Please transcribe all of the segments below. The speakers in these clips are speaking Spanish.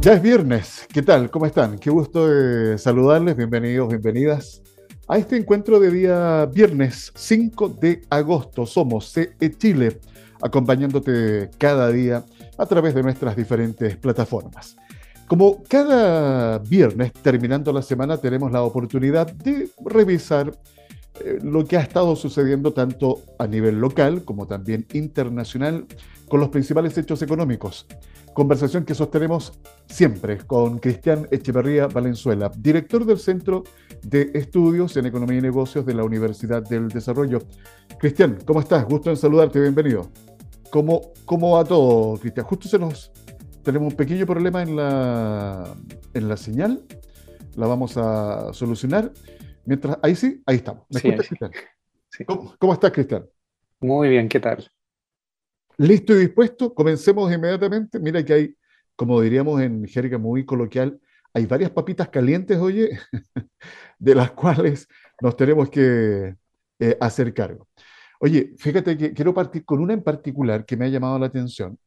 Ya es viernes, ¿qué tal? ¿Cómo están? Qué gusto de saludarles, bienvenidos, bienvenidas a este encuentro de día viernes 5 de agosto. Somos CE Chile, acompañándote cada día a través de nuestras diferentes plataformas. Como cada viernes, terminando la semana, tenemos la oportunidad de revisar eh, lo que ha estado sucediendo tanto a nivel local como también internacional con los principales hechos económicos. Conversación que sostenemos siempre con Cristian Echeverría Valenzuela, director del Centro de Estudios en Economía y Negocios de la Universidad del Desarrollo. Cristian, ¿cómo estás? Gusto en saludarte, bienvenido. ¿Cómo, cómo va todo, Cristian? Justo se nos... Tenemos un pequeño problema en la, en la señal, la vamos a solucionar. Mientras, ahí sí, ahí estamos. ¿Me escuchas, Cristian? ¿Cómo, ¿Cómo estás, Cristian? Muy bien, ¿qué tal? Listo y dispuesto, comencemos inmediatamente. Mira que hay, como diríamos en jerga muy coloquial, hay varias papitas calientes, oye, de las cuales nos tenemos que eh, hacer cargo. Oye, fíjate que quiero partir con una en particular que me ha llamado la atención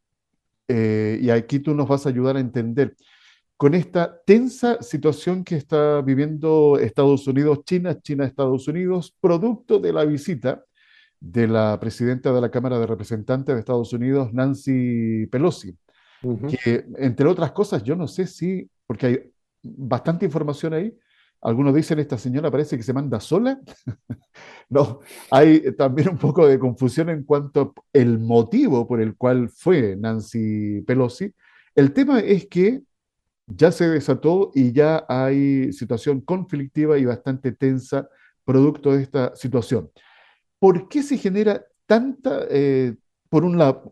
eh, y aquí tú nos vas a ayudar a entender. Con esta tensa situación que está viviendo Estados Unidos, China, China, Estados Unidos, producto de la visita de la presidenta de la Cámara de Representantes de Estados Unidos, Nancy Pelosi, que entre otras cosas, yo no sé si, porque hay bastante información ahí, algunos dicen esta señora parece que se manda sola. no, hay también un poco de confusión en cuanto al motivo por el cual fue Nancy Pelosi. El tema es que ya se desató y ya hay situación conflictiva y bastante tensa producto de esta situación. ¿por qué se genera tanta, eh, por,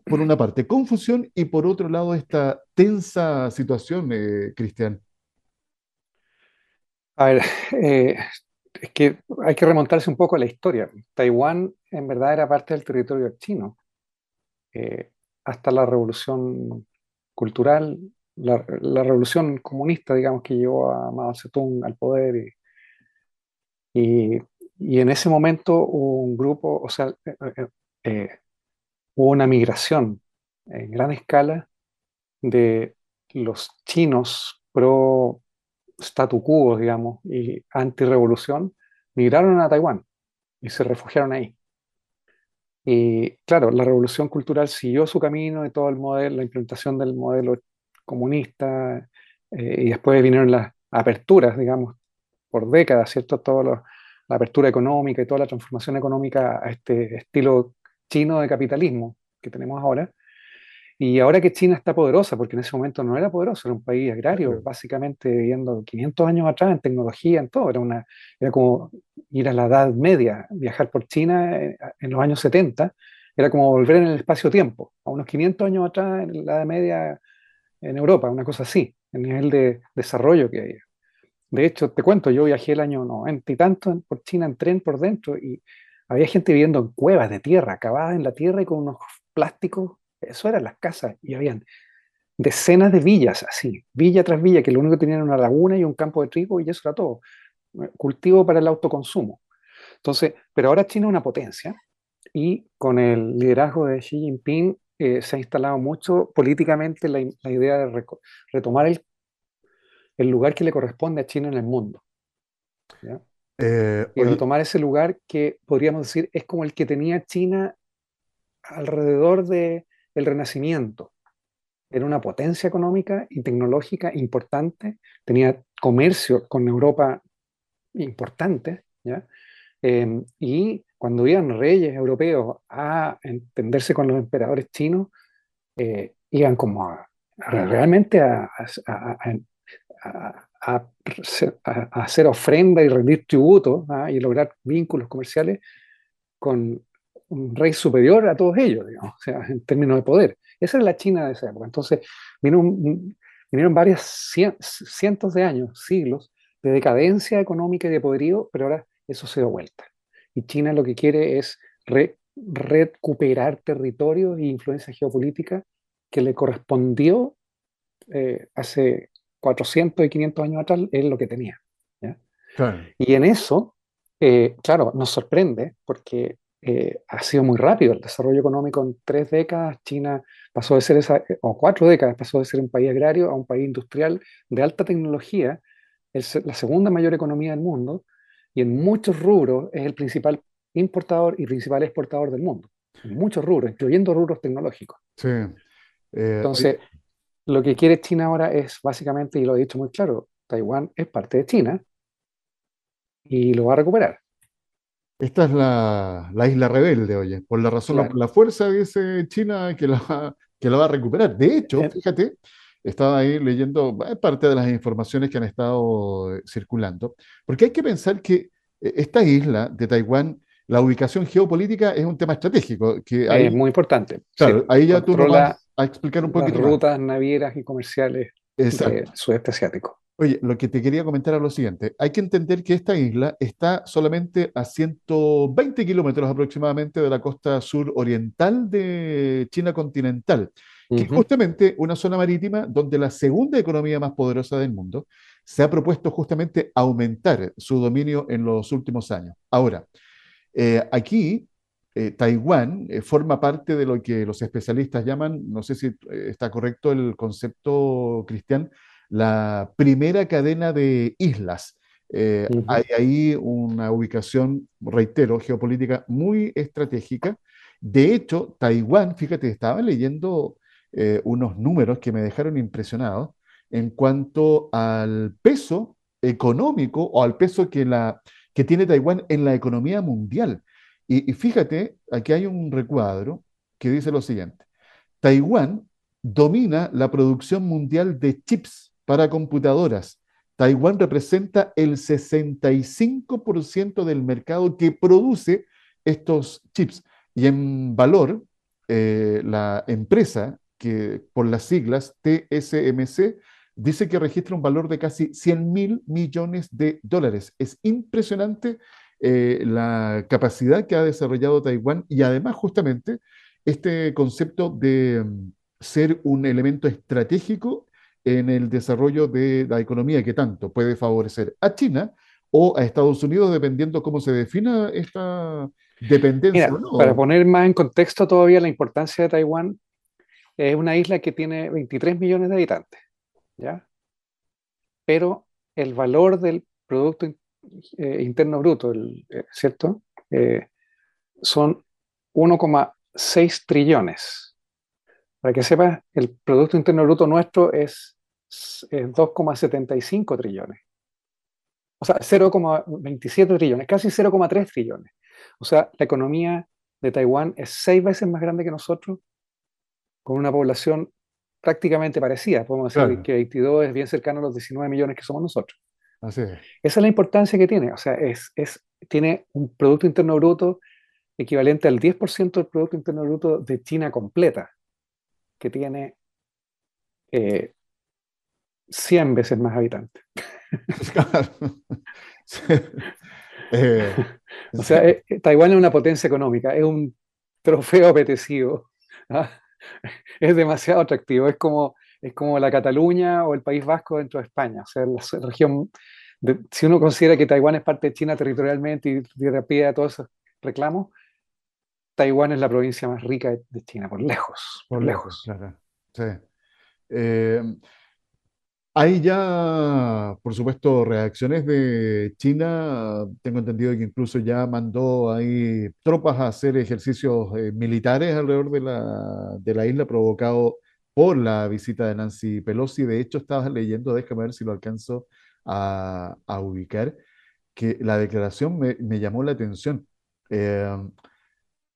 por una parte, confusión y por otro lado esta tensa situación, eh, Cristian? A ver, eh, es que hay que remontarse un poco a la historia. Taiwán en verdad era parte del territorio chino. hasta la revolución cultural, la, revolución comunista, digamos, que llevó a Mao Zedong al poder y y en ese momento hubo un grupo, o sea, eh, eh, eh, hubo una migración en gran escala de los chinos pro statu quo, digamos, y anti-revolución, migraron a Taiwán y se refugiaron ahí. Y claro, la revolución cultural siguió su camino y todo el modelo, la implementación del modelo comunista, y después vinieron las aperturas, digamos, por décadas, ¿cierto? Los la apertura económica y toda la transformación económica a este estilo chino de capitalismo que tenemos ahora. Y ahora que China está poderosa, porque en ese momento no era poderoso, era un país agrario, básicamente viviendo 500 años atrás en tecnología, en todo, era, una, era como ir a la Edad Media, viajar por China eh, en los años 70, era como volver en el espacio-tiempo, a unos 500 años atrás en la Edad Media en Europa, una cosa así, el nivel de desarrollo que había. De hecho, te cuento, yo viajé el año 90 y tanto por China en tren por dentro y había gente viviendo en cuevas de tierra, cavadas en la tierra y con unos plásticos. Eso eran las casas y habían decenas de villas así, villa tras villa, que lo único que tenían era una laguna y un campo de trigo y eso era todo. Cultivo para el autoconsumo. Entonces, pero ahora China es una potencia y con el liderazgo de Xi Jinping eh, se ha instalado mucho políticamente la, la idea de retomar el el lugar que le corresponde a China en el mundo. Eh, y retomar ese lugar que podríamos decir es como el que tenía China alrededor del el Renacimiento. Era una potencia económica y tecnológica importante, tenía comercio con Europa importante, ¿ya? Em, y cuando iban reyes europeos a entenderse con los emperadores chinos, eh, iban como realmente a, a, hacer ofrenda y rendir tributo ¿ah? y lograr vínculos comerciales con un rey superior a todos ellos, digamos, o sea, en términos de poder. Esa era la China de esa época. Entonces, vinieron, vinieron varios cientos de años, siglos, de decadencia económica y de poderío, pero ahora eso se da vuelta. Y China lo que quiere es recuperar territorios e influencia geopolítica que le correspondió eh, hace 400 y 500 años atrás es lo que tenía. Y en eso, eh, claro, nos sorprende porque eh, ha sido muy rápido el desarrollo económico en tres décadas. China pasó de ser, esa, o cuatro décadas, pasó de ser un país agrario a un país industrial de alta tecnología, es la segunda mayor economía del mundo y en muchos rubros es el principal importador y principal exportador del mundo. En muchos rubros, incluyendo rubros tecnológicos. Sí. Eh, Entonces, lo que quiere China ahora es básicamente, y lo he dicho muy claro, Taiwán es parte de China y lo va a recuperar. Esta es la, isla rebelde, oye, por la razón, por la fuerza dice China que la, que la va a recuperar. De hecho, eh. fíjate, estaba ahí leyendo parte de las informaciones que han estado eh, circulando, porque hay que pensar que eh, esta isla de Taiwán, la ubicación geopolítica es un tema estratégico. Que es muy importante. Claro, ahí ya tú nos vas a explicar un poquito las rutas navieras y comerciales del sudeste asiático. Oye, lo que te quería comentar es lo siguiente. Hay que entender que esta isla está solamente a 120 kilómetros aproximadamente de la costa sur oriental de China continental, que es justamente una zona marítima donde la segunda economía más poderosa del mundo se ha propuesto justamente aumentar su dominio en los últimos años. Ahora, eh, aquí eh, Taiwán eh, forma parte de lo que los especialistas llaman, no sé si está correcto el concepto, Cristian, la primera cadena de islas. Eh, hay ahí una ubicación, reitero, geopolítica muy estratégica. De hecho, Taiwán, fíjate, estaba leyendo eh, unos números que me dejaron impresionado en cuanto al peso económico o al peso que, la, que tiene Taiwán en la economía mundial. y fíjate, aquí hay un recuadro que dice lo siguiente. Taiwán domina la producción mundial de chips para computadoras. Taiwán representa el 65% del mercado que produce estos chips. Y en valor, eh, la empresa, que por las siglas TSMC, dice que registra un valor de casi 100 mil millones de dólares. Es impresionante eh, la capacidad que ha desarrollado Taiwán y además justamente este concepto de mm, ser un elemento estratégico en el desarrollo de la economía que tanto puede favorecer a China o a Estados Unidos, dependiendo cómo se defina esta dependencia. Para poner más en contexto todavía la importancia de Taiwán, es una isla que tiene 23 millones de habitantes, ¿ya? Pero el valor del Producto eh, Interno Bruto, eh, ¿cierto? Eh, son 1,6 trillones. Para que sepas, el Producto Interno Bruto nuestro es, 2,75 trillones. O sea, 0,27 trillones, casi 0,3 trillones. O sea, la economía de Taiwán es seis veces más grande que nosotros, con una población prácticamente parecida. Podemos decir que 22 es bien cercano a los 19 millones que somos nosotros. Así es. Esa es la importancia que tiene. O sea, es, es, tiene un Producto Interno Bruto equivalente al 10% del Producto Interno Bruto de China completa que tiene 100 eh, veces más habitantes. Eh, o sea, eh, Taiwán es una potencia económica, es un trofeo apetecido. ¿ah? Es demasiado atractivo, es como, es como la Cataluña o el País Vasco dentro de España. O sea, la región, si uno considera que Taiwán es parte de China territorialmente y de pie a todos esos reclamos, Taiwán es la provincia más rica de, China, por lejos. Por, lejos. Claro. Sí. Eh, hay ya, por supuesto, reacciones de China. Tengo entendido que incluso ya mandó ahí tropas a hacer ejercicios eh, militares alrededor de la, de la isla, provocado por la visita de Nancy Pelosi. De hecho, estaba leyendo, déjame ver si lo alcanzo a, ubicar, que la declaración me, llamó la atención. Eh,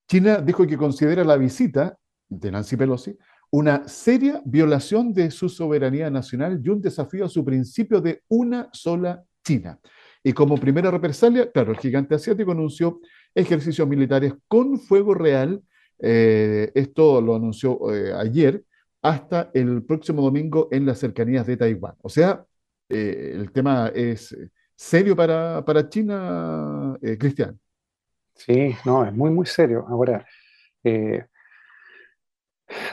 China dijo que considera la visita de Nancy Pelosi una seria violación de su soberanía nacional y un desafío a su principio de una sola China. Y como primera represalia, claro, el gigante asiático anunció ejercicios militares con fuego real. Eh, esto lo anunció eh, ayer, hasta el próximo domingo en las cercanías de Taiwán. O sea, eh, el tema es serio para, para China, Cristian. Sí, no, es muy, muy serio. Ahora, eh,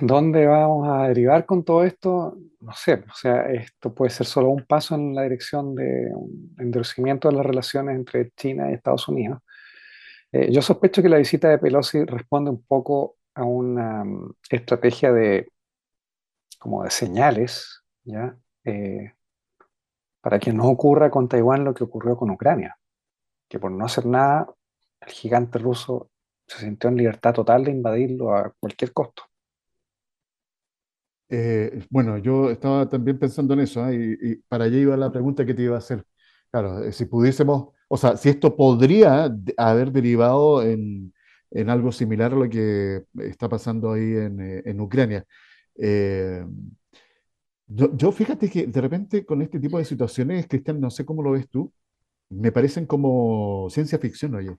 ¿Dónde vamos a derivar con todo esto? No sé, o sea, esto puede ser solo un paso en la dirección de un endurecimiento de las relaciones entre China y Estados Unidos. Eh, yo sospecho que la visita de Pelosi responde un poco a una mm, estrategia de, como de señales, ¿ya? Eh, para que no ocurra con Taiwán lo que ocurrió con Ucrania, que por no hacer nada, el gigante ruso se sintió en libertad total de invadirlo a cualquier costo. Eh, bueno, yo estaba también pensando en eso, ¿ah? y, para allá iba la pregunta que te iba a hacer. Claro, eh, si pudiésemos, o sea, si esto podría haber derivado en, en algo similar a lo que está pasando ahí en, eh, en Ucrania. Eh, yo, yo fíjate que de repente con este tipo de situaciones, Cristian, no sé cómo lo ves tú, me parecen como ciencia ficción, oye.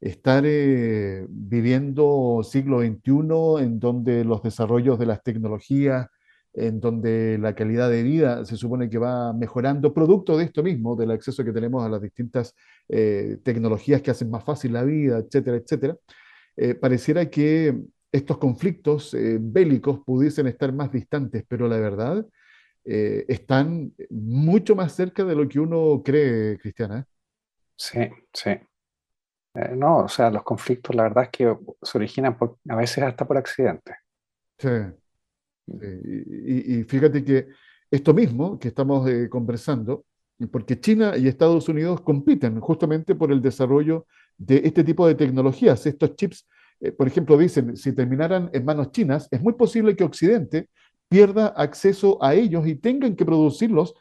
Estar eh, viviendo siglo XXI en donde los desarrollos de las tecnologías, en donde la calidad de vida se supone que va mejorando, producto de esto mismo, del acceso que tenemos a las distintas eh, tecnologías que hacen más fácil la vida, etcétera, etcétera, eh, pareciera que estos conflictos bélicos pudiesen estar más distantes, pero la verdad están mucho más cerca de lo que uno cree, Cristiana. Sí, sí. Eh, no, o sea, los conflictos, la verdad es que se originan por- a veces hasta por accidente. Sí. Y, fíjate que esto mismo que estamos eh, conversando, porque China y Estados Unidos compiten justamente por el desarrollo de este tipo de tecnologías. Estos chips, eh, por ejemplo, dicen, si terminaran en manos chinas, es muy posible que Occidente pierda acceso a ellos y tengan que producirlos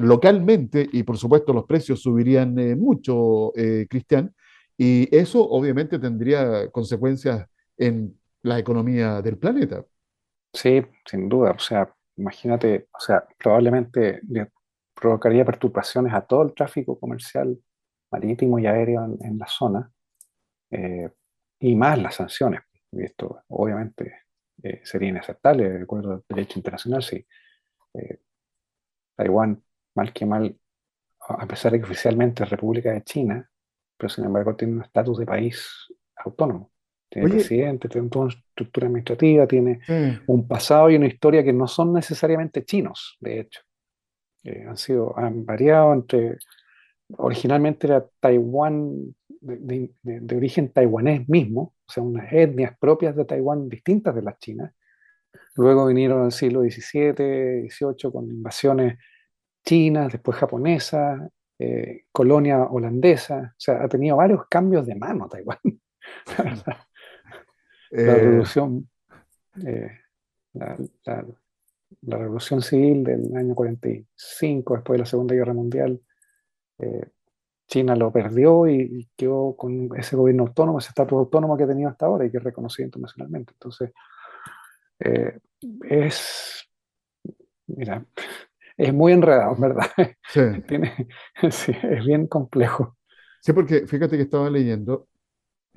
localmente y por supuesto los precios subirían mucho, Cristian, y eso obviamente tendría consecuencias en la economía del planeta. Sí, sin duda. O sea, imagínate, o sea, probablemente le provocaría perturbaciones a todo el tráfico comercial marítimo y aéreo en, en la zona, eh, y más las sanciones. Y esto obviamente eh, sería inaceptable de acuerdo al derecho internacional si eh, Taiwán, mal que mal, a pesar de que oficialmente es República de China, pero sin embargo tiene un estatus de país autónomo. Tiene Oye, presidente, tiene toda una estructura administrativa, tiene eh, un pasado y una historia que no son necesariamente chinos, de hecho. Eh, han sido, han variado entre, originalmente era Taiwán de, de- de- de origen taiwanés mismo, o sea, unas etnias propias de Taiwán distintas de las chinas. Luego vinieron el siglo XVII, XVIII con invasiones chinas, después japonesas, eh, colonia holandesa, o sea, ha tenido varios cambios de mano Taiwán. La eh, revolución, eh, la, la- la revolución civil del año 45, después de la Segunda Guerra Mundial, eh, China lo perdió y, y quedó con ese gobierno autónomo, ese estatus autónomo que ha tenido hasta ahora y que es reconocido internacionalmente. Entonces, eh, es, mira, es muy enredado, en verdad. sí, Tiene, sí, es bien complejo. sí, porque fíjate que estaba leyendo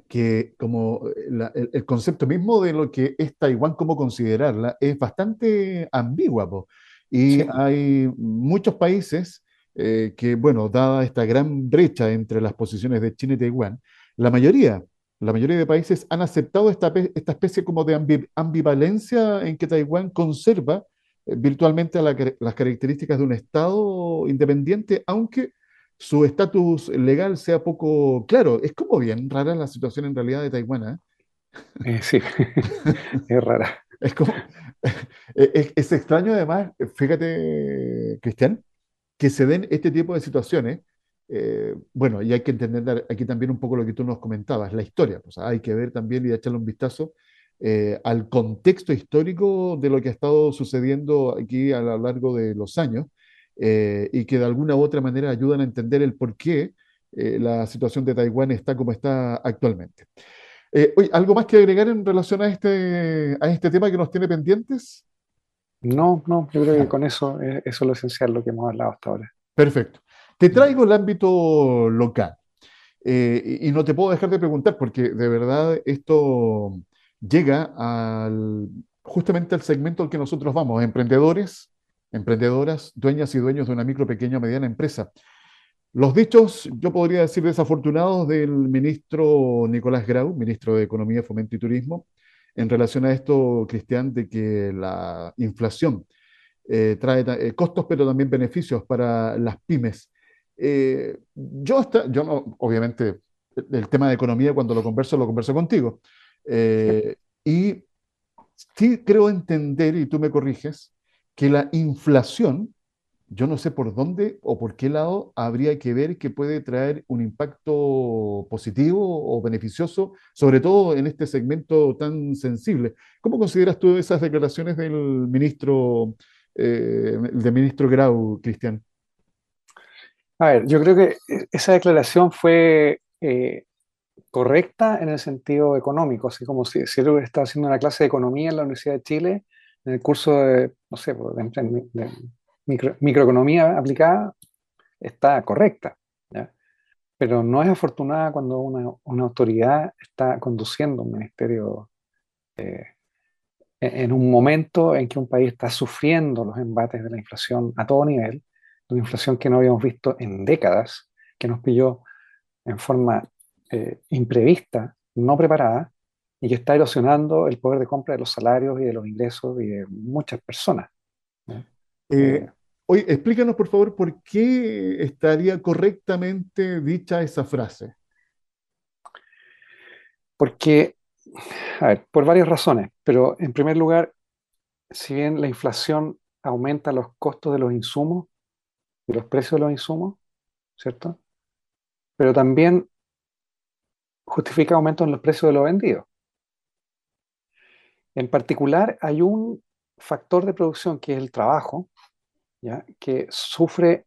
que como eh, la- el, el concepto mismo de lo que es Taiwán, cómo considerarla, es bastante ambigua, po. Y Sí, hay muchos países eh, que, bueno, dada esta gran brecha entre las posiciones de China y Taiwán, la mayoría, la mayoría de países han aceptado esta, esta especie como de ambi- ambivalencia en que Taiwán conserva eh, virtualmente la car- las características de un Estado independiente, aunque su estatus legal sea poco claro. Es como bien rara la situación en realidad de Taiwán, ¿eh? eh, sí, es rara. Es como, es, es extraño además, fíjate, Cristian, que se den este tipo de situaciones. eh, bueno, y hay que entender aquí también un poco lo que tú nos comentabas, la historia. O sea, hay que ver también y echarle un vistazo eh, al contexto histórico de lo que ha estado sucediendo aquí a lo largo de los años eh, y que de alguna u otra manera ayudan a entender el por qué eh, la situación de Taiwán está como está actualmente. Oye, ¿algo más que agregar en relación a este, a este tema que nos tiene pendientes? No, no, yo creo que con eso, eso es lo esencial, lo que hemos hablado hasta ahora. perfecto. Te traigo el ámbito local. Y no te puedo dejar de preguntar porque de verdad esto llega al, justamente al segmento al que nosotros vamos, emprendedores, emprendedoras, dueñas y dueños de una micro, pequeña o mediana empresa. Los dichos, yo podría decir desafortunados, del ministro Nicolás Grau, ministro de Economía, Fomento y Turismo, en relación a esto, Cristian, de que la inflación eh, trae eh, costos, pero también beneficios para las pymes. Eh, yo, hasta, yo no, obviamente, el tema de economía, cuando lo converso, lo converso contigo. Y sí creo entender, y tú me corriges, que la inflación yo no sé por dónde o por qué lado habría que ver que puede traer un impacto positivo o beneficioso, sobre todo en este segmento tan sensible. ¿Cómo consideras tú esas declaraciones del ministro, eh, del ministro Grau, Cristian? A ver, yo creo que esa declaración fue eh, correcta en el sentido económico, así como si, si él estaba haciendo una clase de economía en la Universidad de Chile, en el curso de, de microeconomía aplicada está correcta, pero no es afortunada cuando una, autoridad está conduciendo un ministerio eh, en un momento en que un país está sufriendo los embates de la inflación a todo nivel, una inflación que no habíamos visto en décadas, que nos pilló en forma eh, imprevista, no preparada, y que está erosionando el poder de compra de los salarios y de los ingresos y de muchas personas. Eh, oye, explícanos por favor por qué estaría correctamente dicha esa frase. Porque, a ver, por varias razones, pero en primer lugar, si bien la inflación aumenta los costos de los insumos y los precios de los insumos, ¿cierto? Pero también justifica aumentos en los precios de los vendidos. En particular, hay un factor de producción que es el trabajo, que sufre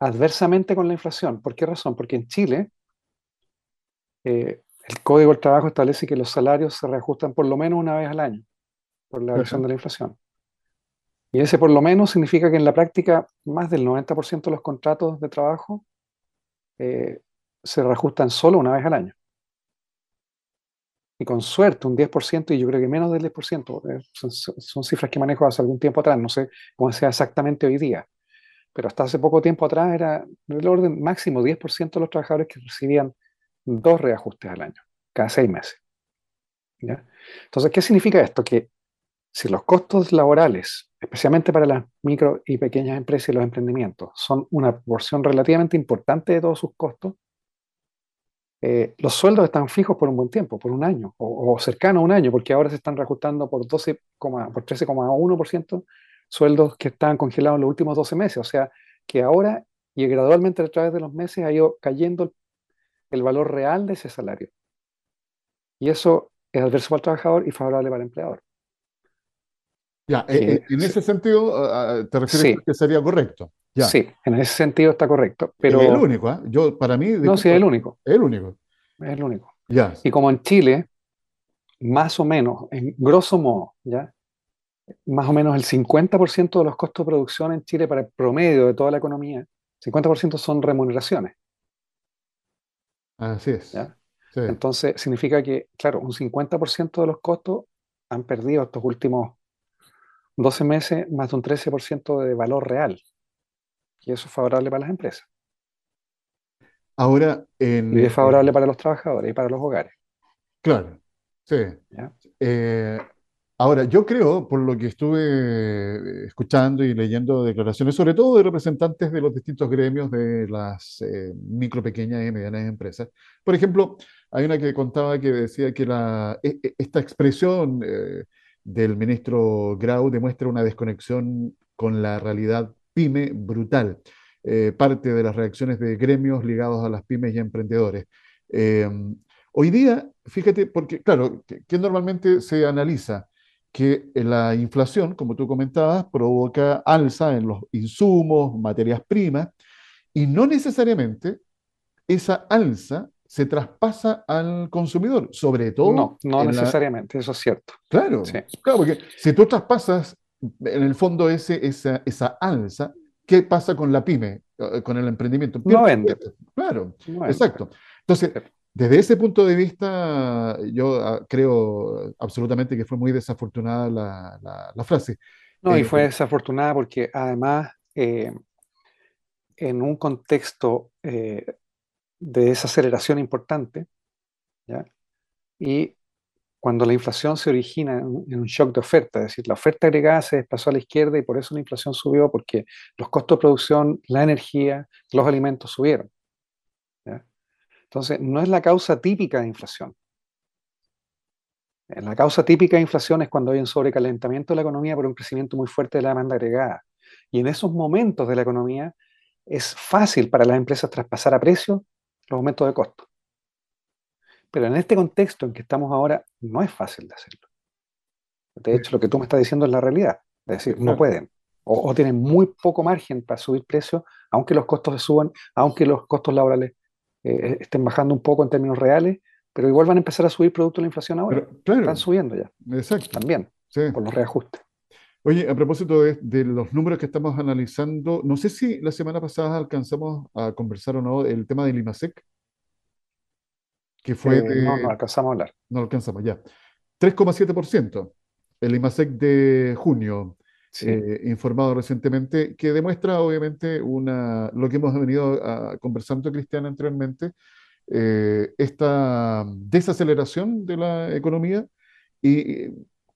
adversamente con la inflación. ¿Por qué razón? Porque en Chile eh, el Código del Trabajo establece que los salarios se reajustan por lo menos una vez al año por la variación de la inflación. Y ese por lo menos significa que en la práctica más del 90% de los contratos de trabajo eh, se reajustan solo una vez al año y con suerte un 10%, y yo creo que menos del 10%, eh, son, cifras que manejo hace algún tiempo atrás, no sé cómo sea exactamente hoy día, pero hasta hace poco tiempo atrás era del orden máximo 10% de los trabajadores que recibían dos reajustes al año, cada seis meses. Entonces, ¿qué significa esto? Que si los costos laborales, especialmente para las micro y pequeñas empresas y los emprendimientos, son una porción relativamente importante de todos sus costos, eh, los sueldos están fijos por un buen tiempo, por un año, o, cercano a un año, porque ahora se están reajustando por, 12, por 13,1% sueldos que estaban congelados en los últimos 12 meses. O sea, que ahora y gradualmente a través de los meses ha ido cayendo el, valor real de ese salario. Y eso es adverso para el trabajador y favorable para el empleador. Ya, eh, eh, en ese sentido, ah, ah, ¿te refieres a que sería correcto? Sí, en ese sentido está correcto. Pero... Es el único, ¿eh? Yo, para mí... No, sí, es el único. Es el único. Es el único. Ya. Y como en Chile, más o menos, en grosso modo, ¿ya? Más o menos el 50% de los costos de producción en Chile para el promedio de toda la economía, 50% son remuneraciones. Así es. ¿ya? Entonces, significa que, claro, un 50% de los costos han perdido estos últimos 12 meses más de un 13% de valor real. Y eso es favorable para las empresas. Ahora, en, y es favorable para los trabajadores y para los hogares. Claro, sí. Eh, ahora, yo creo, por lo que estuve escuchando y leyendo declaraciones, sobre todo de representantes de los distintos gremios de las eh, micro, pequeñas y medianas empresas. Por ejemplo, hay una que contaba que decía que la, e, e, esta expresión eh, del ministro Grau demuestra una desconexión con la realidad pyme brutal. Eh, parte de las reacciones de gremios ligados a las pymes y emprendedores. Eh, hoy día, fíjate, porque claro, que, normalmente se analiza que la inflación, como tú comentabas, provoca alza en los insumos, materias primas, y no necesariamente esa alza se traspasa al consumidor, sobre todo. No, no necesariamente, eso es cierto. Claro, claro, porque si tú traspasas en el fondo ese, esa, esa alza, ¿qué pasa con la pyme, eh, con el emprendimiento? No vende. Claro, exacto. Entonces, desde ese punto de vista, yo ah, creo absolutamente que fue muy desafortunada la, la, frase. No, y eh, fue desafortunada porque además, eh, en un contexto de desaceleración importante, ¿ya? y cuando la inflación se origina en un shock de oferta, es decir, la oferta agregada se desplazó a la izquierda y por eso la inflación subió, porque los costos de producción, la energía, los alimentos subieron. Entonces, no es la causa típica de inflación. La causa típica de inflación es cuando hay un sobrecalentamiento de la economía por un crecimiento muy fuerte de la demanda agregada. Y en esos momentos de la economía es fácil para las empresas traspasar a precio los aumentos de costos. Pero en este contexto en que estamos ahora, no es fácil de hacerlo. De hecho, lo que tú me estás diciendo es la realidad. Es decir, no pueden. O, tienen muy poco margen para subir precios, aunque los costos se suban, aunque los costos laborales eh, estén bajando un poco en términos reales, pero igual van a empezar a subir producto de la inflación ahora. Están subiendo ya. Exacto. También, por los reajustes. Oye, a propósito de, los números que estamos analizando, no sé si la semana pasada alcanzamos a conversar o no el tema del IMASEC, que fue eh, No, no alcanzamos a hablar. No alcanzamos, ya. 3,7%, el IMASEC de junio, eh, informado recientemente, que demuestra obviamente una, lo que hemos venido a, conversando, Cristian, anteriormente, eh, esta desaceleración de la economía y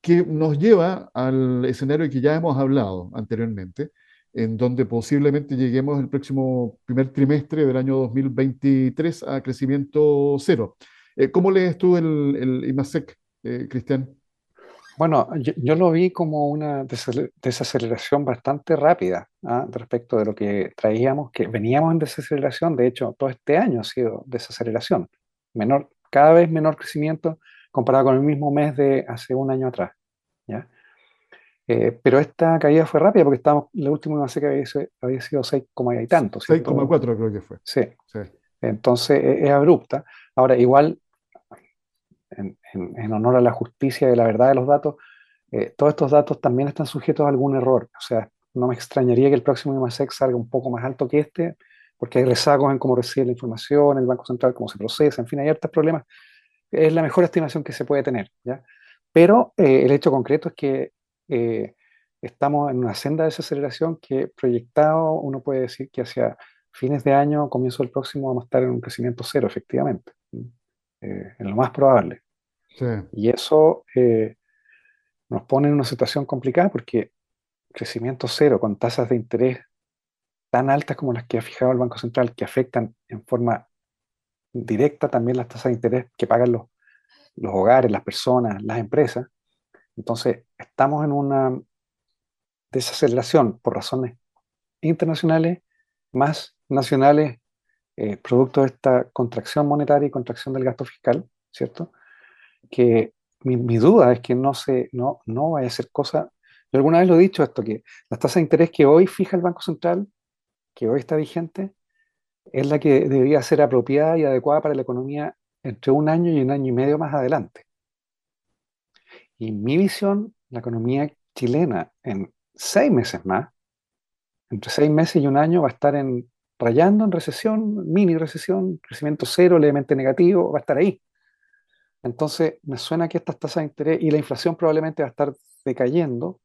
que nos lleva al escenario que ya hemos hablado anteriormente, en donde posiblemente lleguemos el próximo primer trimestre del año 2023 a crecimiento cero. Eh, ¿Cómo lees tú el, el IMASEC, eh, Cristian? Bueno, yo, lo vi como una desaceleración bastante rápida ¿ah? respecto de lo que traíamos, que veníamos en desaceleración, de hecho, todo este año ha sido desaceleración, menor, cada vez menor crecimiento, comparado con el mismo mes de hace un año atrás. ¿ya? Eh, pero esta caída fue rápida porque estábamos, la última vez que había, había sido 6, y tanto. 6,4 creo que fue. Sí. Entonces e, es, abrupta. Ahora, igual, en, en, honor a la justicia y la verdad de los datos, eh, todos estos datos también están sujetos a algún error. O sea, no me extrañaría que el próximo IMASEC salga un poco más alto que este, porque hay rezagos en cómo recibe la información, el Banco Central, cómo se procesa, en fin, hay hartos problemas es la mejor estimación que se puede tener. ¿ya? Pero eh, el hecho concreto es que eh, estamos en una senda de desaceleración que proyectado uno puede decir que hacia fines de año, comienzo del próximo, vamos a estar en un crecimiento cero, efectivamente, eh, en lo más probable. Y eso nos pone en una situación complicada porque crecimiento cero con tasas de interés tan altas como las que ha fijado el Banco Central, que afectan en forma directa también las tasas de interés que pagan los, los hogares, las personas, las empresas. Entonces, estamos en una desaceleración por razones internacionales más nacionales, eh, producto de esta contracción monetaria y contracción del gasto fiscal, ¿cierto? Que mi, duda es que no, se, no, no vaya a ser cosa. Yo alguna vez lo he dicho esto, que las tasas de interés que hoy fija el Banco Central, que hoy está vigente, es la que debería ser apropiada y adecuada para la economía entre un año y un año y medio más adelante. Y mi visión, la economía chilena en seis meses más, entre seis meses y un año, va a estar en, rayando en recesión, mini recesión, crecimiento cero, levemente negativo, va a estar ahí. Entonces, me suena que estas tasas de interés y la inflación probablemente va a estar decayendo,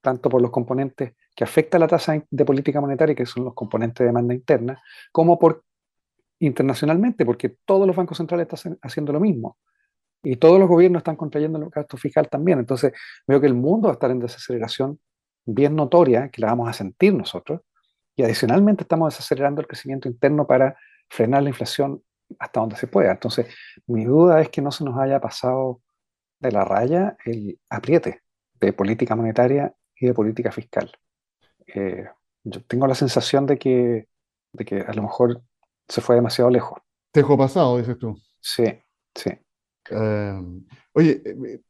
tanto por los componentes que afecta la tasa de política monetaria, que son los componentes de demanda interna, como por internacionalmente, porque todos los bancos centrales están haciendo lo mismo. Y todos los gobiernos están contrayendo el gasto fiscal también. Entonces, veo que el mundo va a estar en desaceleración bien notoria, que la vamos a sentir nosotros. Y adicionalmente estamos desacelerando el crecimiento interno para frenar la inflación hasta donde se pueda. Entonces, mi duda es que no se nos haya pasado de la raya el apriete de política monetaria y de política fiscal. Eh, yo tengo la sensación de que, de que a lo mejor se fue demasiado lejos. Tejo pasado, dices tú. Sí, sí. Eh, oye, eh,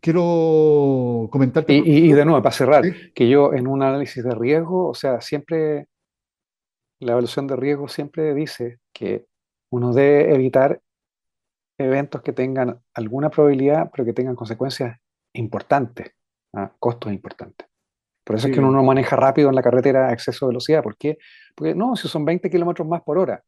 quiero comentarte. Y, de nuevo, para cerrar, que yo en un análisis de riesgo, o sea, siempre la evaluación de riesgo siempre dice que uno debe evitar eventos que tengan alguna probabilidad, pero que tengan consecuencias importantes, ¿ah? costos importantes. Por eso es que uno no maneja rápido en la carretera a exceso de velocidad. ¿Por qué? Porque no, si son 20 kilómetros más por hora,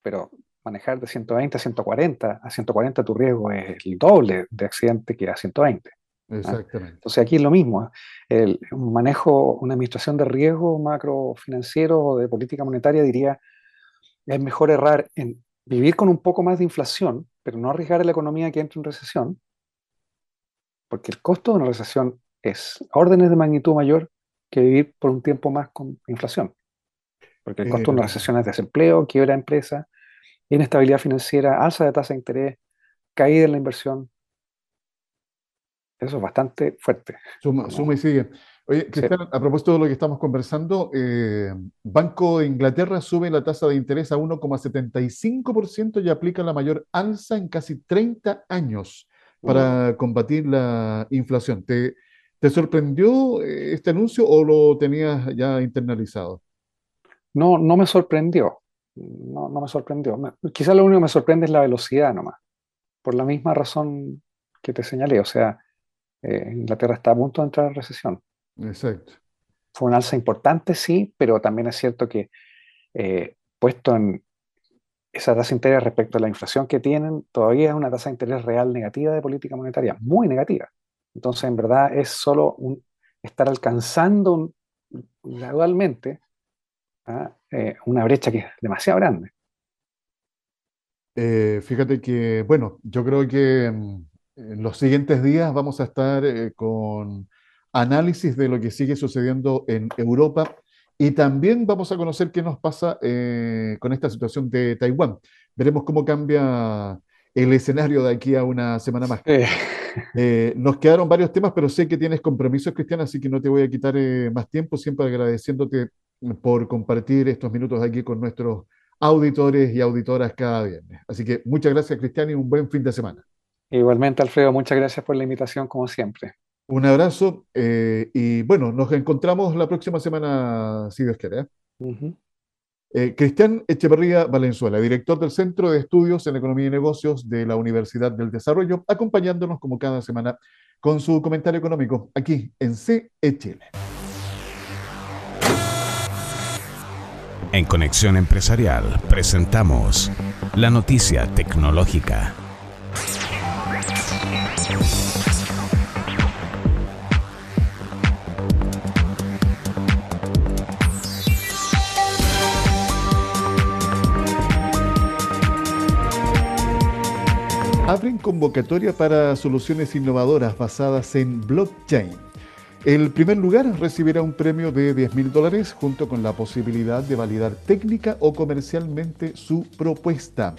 pero manejar de 120 a 140, a 140 tu riesgo es el doble de accidente que a 120. ¿ah? Exactamente. Entonces aquí es lo mismo. ¿ah? El, un manejo, una administración de riesgo macrofinanciero o de política monetaria diría, es mejor errar en vivir con un poco más de inflación, pero no arriesgar a la economía que entre en recesión, porque el costo de una recesión es órdenes de magnitud mayor que vivir por un tiempo más con inflación. Porque el costo de una eh, recesión es desempleo, quiebra de empresa, inestabilidad financiera, alza de tasa de interés, caída en la inversión. Eso es bastante fuerte. Suma, y sigue. Oye, Cristian, a propósito de lo que estamos conversando, eh, Banco de Inglaterra sube la tasa de interés a 1,75% y aplica la mayor alza en casi 30 años para combatir la inflación. ¿Te, ¿Te sorprendió eh, este anuncio o lo tenías ya internalizado? No, no me sorprendió. No, no me sorprendió. quizás lo único que me sorprende es la velocidad nomás, por la misma razón que te señalé. O sea, eh, Inglaterra está a punto de entrar en recesión. Exacto. Fue una alza importante, sí, pero también es cierto que eh, puesto en esa tasa de interés respecto a la inflación que tienen, todavía es una tasa de interés real negativa de política monetaria, muy negativa. Entonces, en verdad, es solo un, estar alcanzando gradualmente ¿ah? eh, una brecha que es demasiado grande. Eh, fíjate que, bueno, yo creo que mm, en los siguientes días vamos a estar eh, con análisis de lo que sigue sucediendo en Europa y también vamos a conocer qué nos pasa con esta situación de Taiwán. Veremos cómo cambia el escenario de aquí a una semana más. Eh, nos quedaron varios temas, pero sé que tienes compromisos, Cristian, así que no te voy a quitar eh, más tiempo, siempre agradeciéndote por compartir estos minutos aquí con nuestros auditores y auditoras cada viernes. Así que muchas gracias, Cristian, y un buen fin de semana. Igualmente, Alfredo, muchas gracias por la invitación, como siempre. Un abrazo eh, y bueno, nos encontramos la próxima semana, si Dios quiere. Eh, Cristian Echeverría Valenzuela, director del Centro de Estudios en Economía y Negocios de la Universidad del Desarrollo, acompañándonos como cada semana con su comentario económico aquí en CECHL. En Conexión Empresarial presentamos la noticia tecnológica. Abren convocatoria para soluciones innovadoras basadas en blockchain. El primer lugar recibirá un premio de 10 mil dólares junto con la posibilidad de validar técnica o comercialmente su propuesta.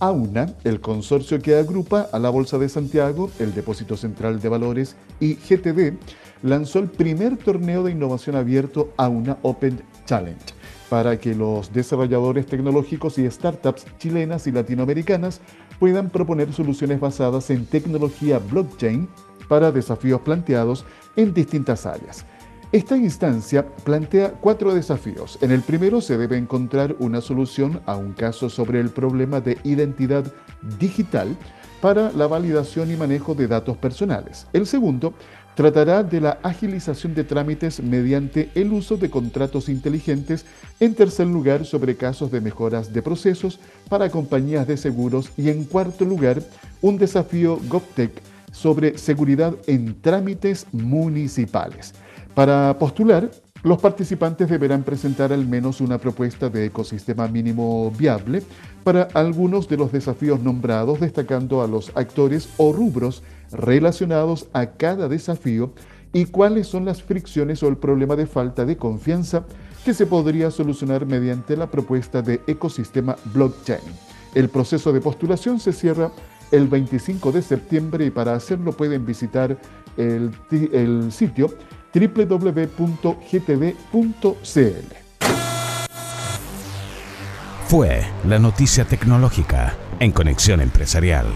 AUNA, el consorcio que agrupa a la Bolsa de Santiago, el Depósito Central de Valores y GTD, lanzó el primer torneo de innovación abierto AUNA Open Challenge para que los desarrolladores tecnológicos y startups chilenas y latinoamericanas puedan proponer soluciones basadas en tecnología blockchain para desafíos planteados en distintas áreas. Esta instancia plantea cuatro desafíos. En el primero se debe encontrar una solución a un caso sobre el problema de identidad digital para la validación y manejo de datos personales. El segundo tratará de la agilización de trámites mediante el uso de contratos inteligentes. En tercer lugar, sobre casos de mejoras de procesos para compañías de seguros. Y en cuarto lugar, un desafío GovTech sobre seguridad en trámites municipales. Para postular, los participantes deberán presentar al menos una propuesta de ecosistema mínimo viable para algunos de los desafíos nombrados, destacando a los actores o rubros relacionados a cada desafío y cuáles son las fricciones o el problema de falta de confianza que se podría solucionar mediante la propuesta de ecosistema blockchain. El proceso de postulación se cierra el 25 de septiembre y para hacerlo pueden visitar el, sitio www.gtv.cl. Fue la noticia tecnológica en Conexión Empresarial.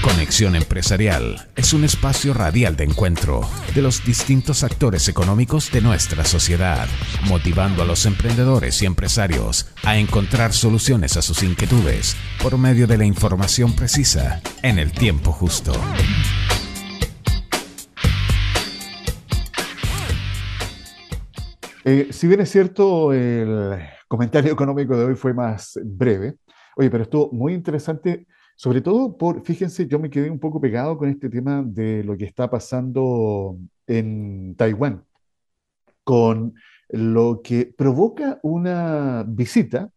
Conexión Empresarial es un espacio radial de encuentro de los distintos actores económicos de nuestra sociedad, motivando a los emprendedores y empresarios a encontrar soluciones a sus inquietudes por medio de la información precisa en el tiempo justo. Eh, si bien es cierto, el comentario económico de hoy fue más breve, oye, pero estuvo muy interesante sobre todo por, fíjense, yo me quedé un poco pegado con este tema de lo que está pasando en Taiwán, con lo que provoca una visita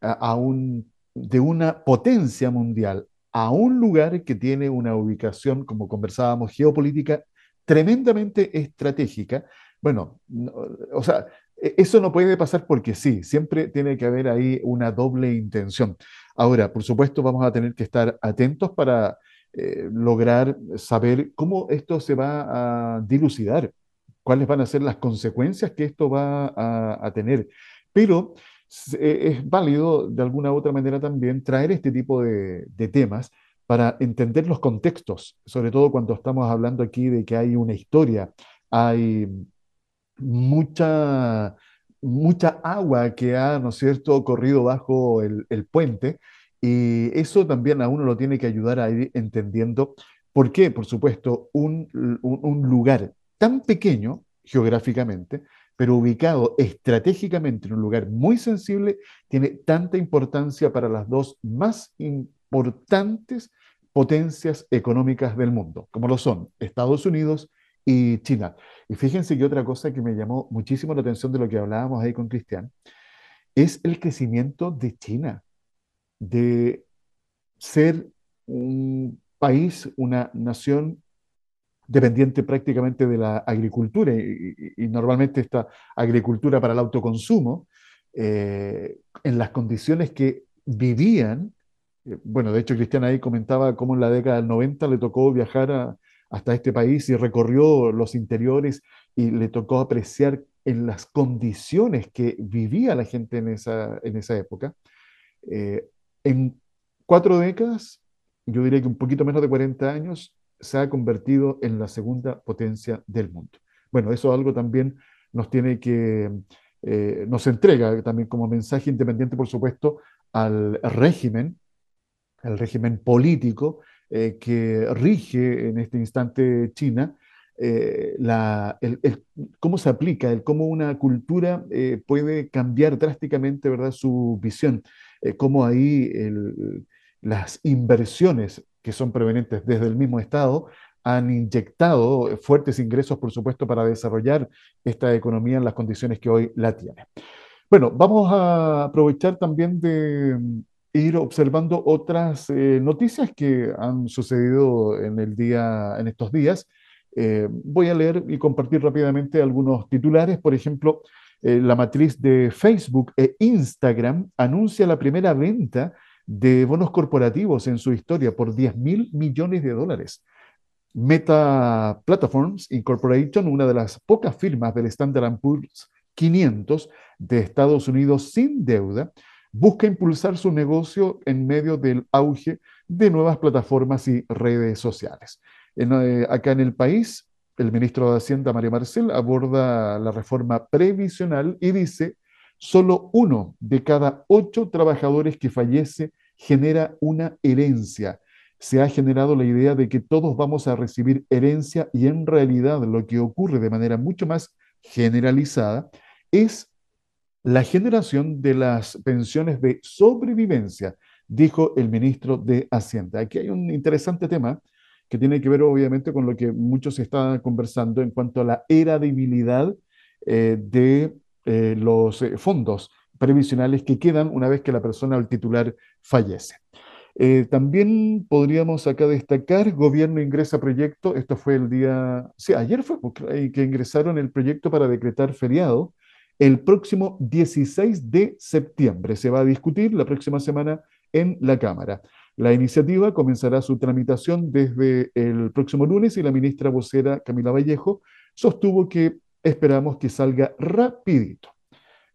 a, un, de una potencia mundial a un lugar que tiene una ubicación, como conversábamos, geopolítica tremendamente estratégica. Bueno, o sea, e, eso no puede pasar porque sí, siempre tiene que haber ahí una doble intención. Ahora, por supuesto, vamos a tener que estar atentos para eh, lograr saber cómo esto se va a dilucidar, cuáles van a ser las consecuencias que esto va a, tener. Pero e, es válido de alguna u otra manera también traer este tipo de, temas para entender los contextos, sobre todo cuando estamos hablando aquí de que hay una historia, hay mucha, mucha agua que ha, ¿no es cierto?, corrido bajo el, puente, y eso también a uno lo tiene que ayudar a ir entendiendo por qué, por supuesto, un, un lugar tan pequeño geográficamente, pero ubicado estratégicamente en un lugar muy sensible, tiene tanta importancia para las dos más importantes potencias económicas del mundo, como lo son Estados Unidos y China. Y fíjense que otra cosa que me llamó muchísimo la atención de lo que hablábamos ahí con Cristian, es el crecimiento de China, de ser un país, una nación dependiente prácticamente de la agricultura y, normalmente esta agricultura para el autoconsumo, eh, en las condiciones que vivían, eh, bueno, de hecho Cristian ahí comentaba cómo en la década del 90 le tocó viajar hasta este país y recorrió los interiores y le tocó apreciar en las condiciones que vivía la gente en esa, en esa época. Eh, en cuatro décadas, yo diría que un poquito menos de 40 años, se ha convertido en la segunda potencia del mundo. Bueno, eso algo también nos tiene que, eh, nos entrega también como mensaje independiente, por supuesto, al régimen, al régimen político eh, que rige en este instante China, eh, la, cómo se aplica, el cómo una cultura puede cambiar drásticamente ¿verdad? su visión, cómo ahí las inversiones que son provenientes desde el mismo Estado, han inyectado fuertes ingresos, por supuesto, para desarrollar esta economía en las condiciones que hoy la tiene. Bueno, vamos a aprovechar también de ir observando otras eh, noticias que han sucedido en el día, en estos días. Eh, voy a leer y compartir rápidamente algunos titulares. Por ejemplo, eh, la matriz de Facebook e Instagram anuncia la primera venta de bonos corporativos en su historia por 10 mil millones de dólares. Meta Platforms Incorporation, una de las pocas firmas del Standard Poor's 500 de Estados Unidos sin deuda, busca impulsar su negocio en medio del auge de nuevas plataformas y redes sociales. Eh, acá en el país, el ministro de Hacienda, Mario Marcel, aborda la reforma previsional y dice Solo uno de cada ocho trabajadores que fallece genera una herencia. Se ha generado la idea de que todos vamos a recibir herencia y en realidad lo que ocurre de manera mucho más generalizada es la generación de las pensiones de sobrevivencia, dijo el ministro de Hacienda. Aquí hay un interesante tema que tiene que ver obviamente con lo que muchos están conversando en cuanto a la heredibilidad eh, de eh, los eh, fondos previsionales que quedan una vez que la persona o el titular fallece. Eh, también podríamos acá destacar, gobierno ingresa proyecto, esto fue el día, sí, ayer fue que ingresaron el proyecto para decretar feriado el próximo 16 de septiembre. Se va a discutir la próxima semana en la Cámara. La iniciativa comenzará su tramitación desde el próximo lunes y la ministra vocera Camila Vallejo sostuvo que esperamos que salga rapidito.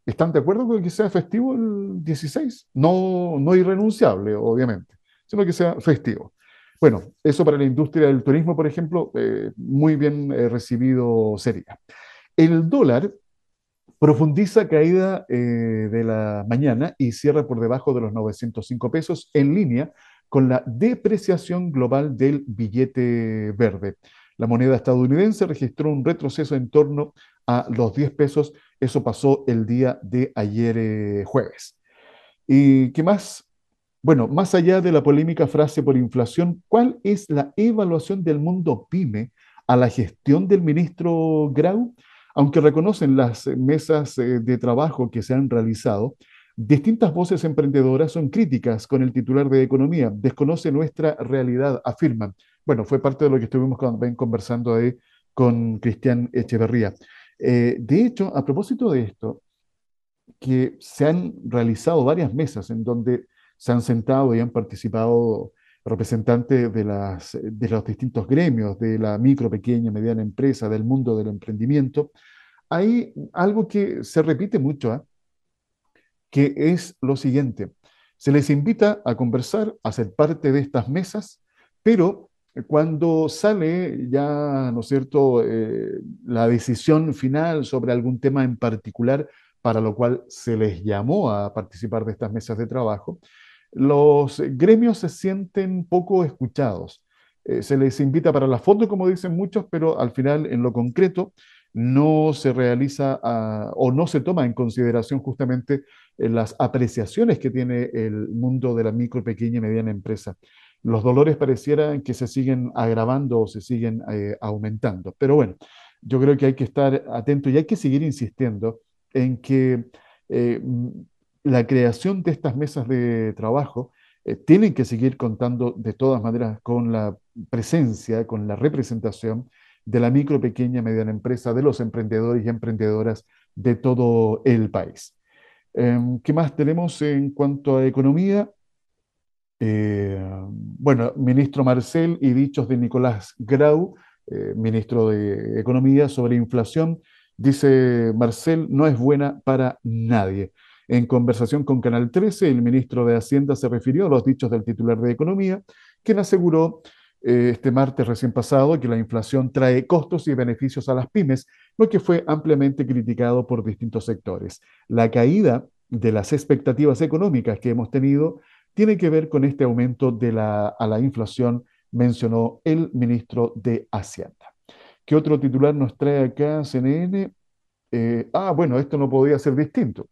¿Están de acuerdo con que sea festivo el 16? No, no irrenunciable, obviamente, sino que sea festivo. Bueno, eso para la industria del turismo, por ejemplo, eh, muy bien eh, recibido sería. El dólar profundiza caída eh, de la mañana y cierra por debajo de los 905 pesos en línea con la depreciación global del billete verde. La moneda estadounidense registró un retroceso en torno a los 10 pesos. Eso pasó el día de ayer eh, jueves. ¿Y qué más? Bueno, más allá de la polémica frase por inflación, ¿cuál es la evaluación del mundo PYME a la gestión del ministro Grau? Aunque reconocen las mesas eh, de trabajo que se han realizado, Distintas voces emprendedoras son críticas con el titular de Economía, desconoce nuestra realidad, afirman. Bueno, fue parte de lo que estuvimos conversando ahí con Cristian Echeverría. Eh, de hecho, a propósito de esto, que se han realizado varias mesas en donde se han sentado y han participado representantes de, los distintos gremios, de la micro, pequeña, mediana empresa, del mundo del emprendimiento, hay algo que se repite mucho, ¿eh? que es lo siguiente. Se les invita a conversar, a ser parte de estas mesas, pero cuando sale ya, ¿no es cierto?, eh, la decisión final sobre algún tema en particular para lo cual se les llamó a participar de estas mesas de trabajo, los gremios se sienten poco escuchados. Eh, se les invita para la foto, como dicen muchos, pero al final, en lo concreto, no se realiza ah, o no se toma en consideración justamente eh, las apreciaciones que tiene el mundo de la micro, pequeña y mediana empresa. Los dolores parecieran que se siguen agravando o se siguen eh, aumentando. Pero bueno, yo creo que hay que estar atento y hay que seguir insistiendo en que la creación de estas mesas de trabajo eh, tienen que seguir contando de todas maneras con la presencia, con la representación de la micro, pequeña, mediana empresa, de los emprendedores y emprendedoras de todo el país. Em, ¿Qué más tenemos en cuanto a economía? Eh, bueno, ministro Marcel y dichos de Nicolás Grau, eh, ministro de Economía, sobre inflación. Dice Marcel, no es buena para nadie. En conversación con Canal 13, el ministro de Hacienda se refirió a los dichos del titular de Economía, quien aseguró eh, este martes recién pasado que la inflación trae costos y beneficios a las pymes, lo que fue ampliamente criticado por distintos sectores. La caída de las expectativas económicas que hemos tenido tiene que ver con este aumento de la, a la inflación, mencionó el ministro de Hacienda. ¿Qué otro titular nos trae acá CNN? Eh, ah, bueno, esto no podía ser distinto.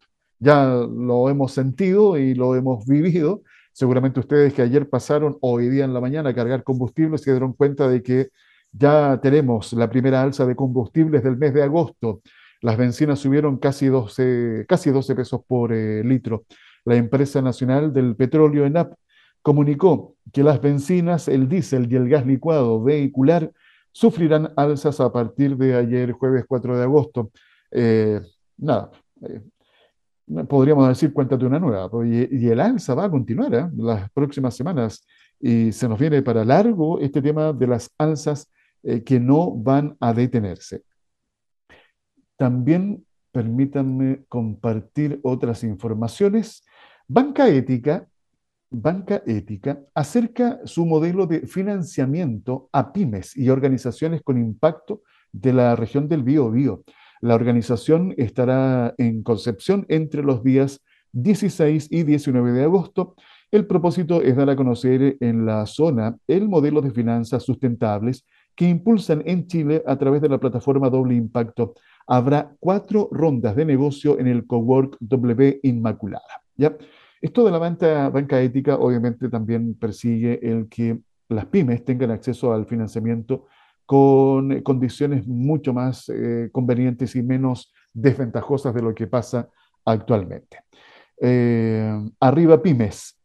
Ya lo hemos sentido y lo hemos vivido. Seguramente ustedes que ayer pasaron hoy día en la mañana a cargar combustible se dieron cuenta de que ya tenemos la primera alza de combustibles del mes de agosto. Las bencinas subieron casi 12, casi 12 pesos por eh, litro. La empresa nacional del petróleo ENAP comunicó que las bencinas, el diésel y el gas licuado vehicular sufrirán alzas a partir de ayer, jueves 4 de agosto. Eh, nada, eh, podríamos decir, cuéntate una nueva. Y, el alza va a continuar ¿eh? las próximas semanas. Y se nos viene para largo este tema de las alzas eh, que no van a detenerse. También permítanme compartir otras informaciones. Banca Ética, Banca Ética acerca su modelo de financiamiento a pymes y organizaciones con impacto de la región del Bío-Bío. La organización estará en Concepción entre los días 16 y 19 de agosto. El propósito es dar a conocer en la zona el modelo de finanzas sustentables que impulsan en Chile a través de la plataforma Doble Impacto. Habrá cuatro rondas de negocio en el Cowork W Inmaculada. ¿ya? Esto de la banca, banca ética obviamente también persigue el que las pymes tengan acceso al financiamiento con condiciones mucho más eh, convenientes y menos desventajosas de lo que pasa actualmente. Eh, arriba pymes.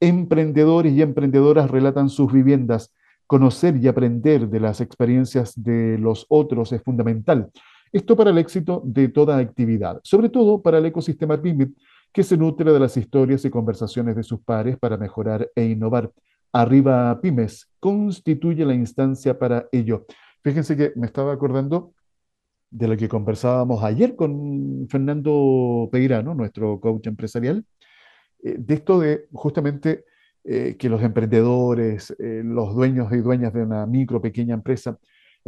Emprendedores y emprendedoras relatan sus viviendas. Conocer y aprender de las experiencias de los otros es fundamental. Esto para el éxito de toda actividad, sobre todo para el ecosistema PYME, que se nutre de las historias y conversaciones de sus pares para mejorar e innovar. Arriba Pymes constituye la instancia para ello. Fíjense que me estaba acordando de lo que conversábamos ayer con Fernando Peirano, nuestro coach empresarial, eh, de esto de justamente eh, que los emprendedores, eh, los dueños y dueñas de una micro, pequeña empresa,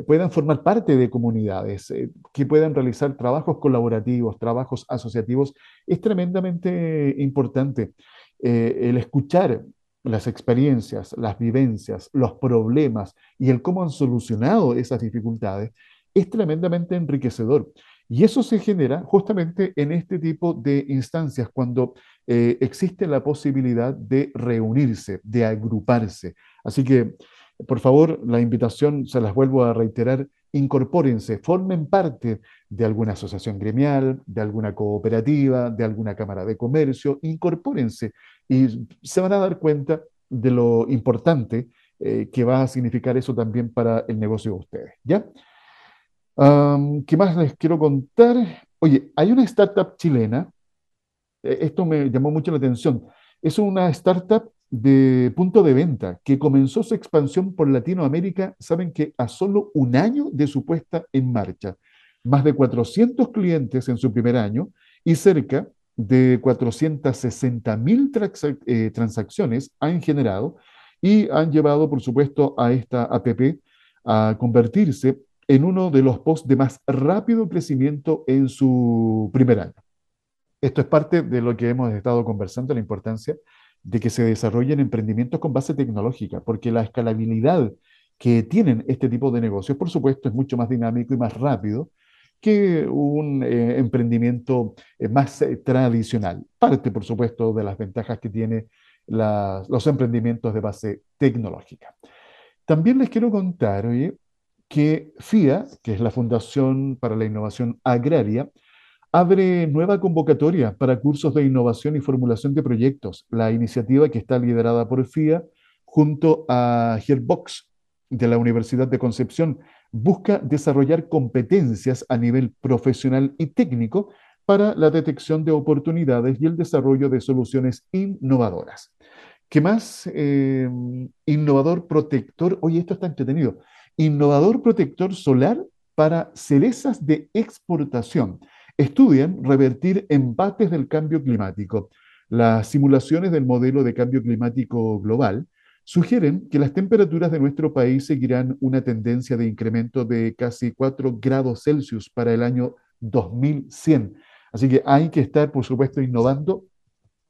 puedan formar parte de comunidades, que puedan realizar trabajos colaborativos, trabajos asociativos, es tremendamente importante. el escuchar las experiencias, las vivencias, los problemas y el cómo han solucionado esas dificultades es tremendamente enriquecedor. Y eso se genera justamente en este tipo de instancias, cuando eh, existe la posibilidad de reunirse, de agruparse. Así que, por favor, la invitación se las vuelvo a reiterar incorpórense, formen parte de alguna asociación gremial, de alguna cooperativa, de alguna cámara de comercio, incorpórense y se van a dar cuenta de lo importante eh, que va a significar eso también para el negocio de ustedes, ¿ya? ¿Qué más les quiero contar? Oye, hay una startup chilena, eh, esto me llamó mucho la atención, es una startup de punto de venta que comenzó su expansión por Latinoamérica, saben que a solo un año de su puesta en marcha, más de 400 clientes en su primer año y cerca de 460 mil eh, transacciones han generado y han llevado, por supuesto, a esta APP a convertirse en uno de los posts de más rápido crecimiento en su primer año. Esto es parte de lo que hemos estado conversando, la importancia de que se desarrollen emprendimientos con base tecnológica, porque la escalabilidad que tienen este tipo de negocios, por supuesto, es mucho más dinámico y más rápido que un eh, emprendimiento eh, más eh, tradicional. Parte, por supuesto, de las ventajas que tiene los emprendimientos de base tecnológica. También les quiero contar, oye, que FIA, que es la Fundación para la Innovación Agraria, abre nueva convocatoria para cursos de innovación y formulación de proyectos. La iniciativa que está liderada por FIA junto a Gearbox de la Universidad de Concepción busca desarrollar competencias a nivel profesional y técnico para la detección de oportunidades y el desarrollo de soluciones innovadoras. ¿Qué más? Eh, innovador protector. Oye, esto está entretenido innovador protector solar para cerezas de exportación. Estudian revertir empates del cambio climático. Las simulaciones del modelo de cambio climático global sugieren que las temperaturas de nuestro país seguirán una tendencia de incremento de casi 4 grados Celsius para el año 2100. Así que hay que estar, por supuesto, innovando,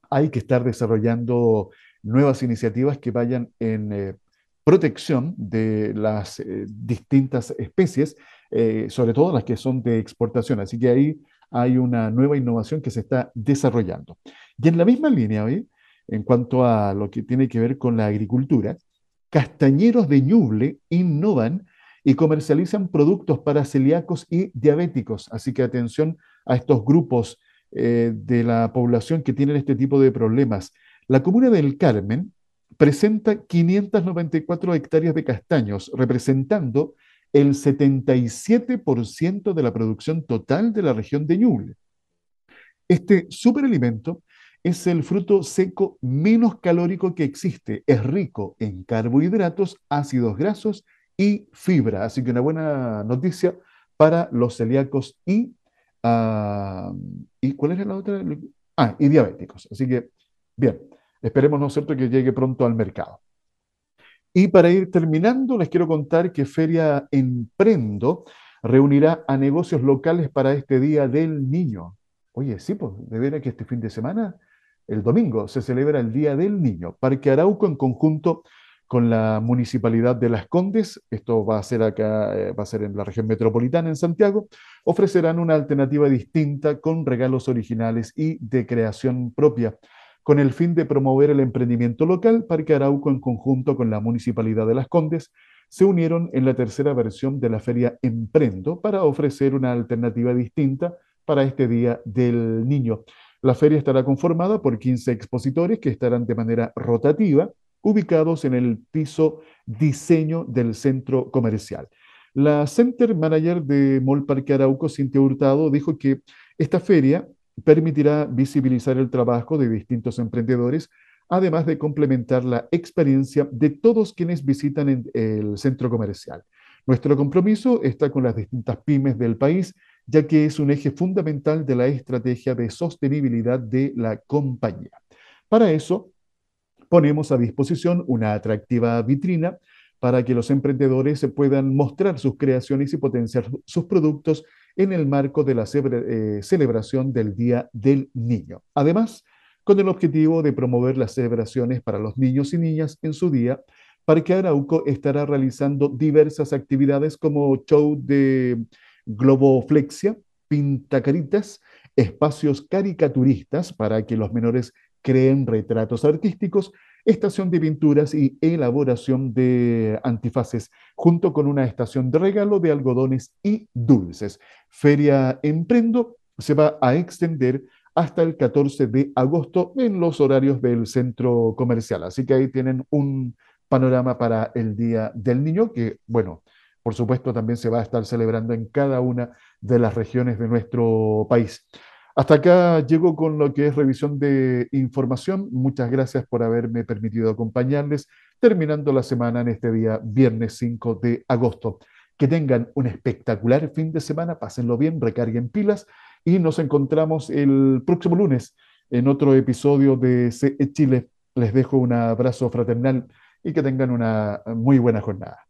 hay que estar desarrollando nuevas iniciativas que vayan en eh, protección de las eh, distintas especies, eh, sobre todo las que son de exportación. Así que ahí hay una nueva innovación que se está desarrollando. Y en la misma línea, hoy, en cuanto a lo que tiene que ver con la agricultura, castañeros de Ñuble innovan y comercializan productos para celíacos y diabéticos. Así que atención a estos grupos eh, de la población que tienen este tipo de problemas. La comuna del Carmen presenta 594 hectáreas de castaños, representando el 77% de la producción total de la región de Ñuble. Este superalimento es el fruto seco menos calórico que existe. Es rico en carbohidratos, ácidos grasos y fibra. Así que una buena noticia para los celíacos y... Ah, ¿Y cuál era la otra? Ah, y diabéticos. Así que, bien. Esperemos, ¿no es cierto?, que llegue pronto al mercado. Y para ir terminando, les quiero contar que Feria Emprendo reunirá a negocios locales para este Día del Niño. Oye, sí, pues, de veras que este fin de semana, el domingo, se celebra el Día del Niño. Parque Arauco, en conjunto con la Municipalidad de Las Condes, esto va a ser acá, eh, va a ser en la región metropolitana, en Santiago, ofrecerán una alternativa distinta con regalos originales y de creación propia con el fin de promover el emprendimiento local, Parque Arauco, en conjunto con la Municipalidad de Las Condes, se unieron en la tercera versión de la feria Emprendo para ofrecer una alternativa distinta para este Día del Niño. La feria estará conformada por 15 expositores que estarán de manera rotativa ubicados en el piso diseño del centro comercial. La Center Manager de Mall Parque Arauco, Cintia Hurtado, dijo que esta feria permitirá visibilizar el trabajo de distintos emprendedores, además de complementar la experiencia de todos quienes visitan el centro comercial. Nuestro compromiso está con las distintas pymes del país, ya que es un eje fundamental de la estrategia de sostenibilidad de la compañía. Para eso, ponemos a disposición una atractiva vitrina para que los emprendedores puedan mostrar sus creaciones y potenciar sus productos en el marco de la eh, celebración del Día del Niño. Además, con el objetivo de promover las celebraciones para los niños y niñas en su día, Parque Arauco estará realizando diversas actividades como show de globoflexia, pintacaritas, espacios caricaturistas para que los menores creen retratos artísticos estación de pinturas y elaboración de antifaces, junto con una estación de regalo de algodones y dulces. Feria Emprendo se va a extender hasta el 14 de agosto en los horarios del centro comercial. Así que ahí tienen un panorama para el Día del Niño, que, bueno, por supuesto también se va a estar celebrando en cada una de las regiones de nuestro país. Hasta acá llego con lo que es revisión de información. Muchas gracias por haberme permitido acompañarles, terminando la semana en este día, viernes 5 de agosto. Que tengan un espectacular fin de semana, pásenlo bien, recarguen pilas y nos encontramos el próximo lunes en otro episodio de CE Chile. Les dejo un abrazo fraternal y que tengan una muy buena jornada.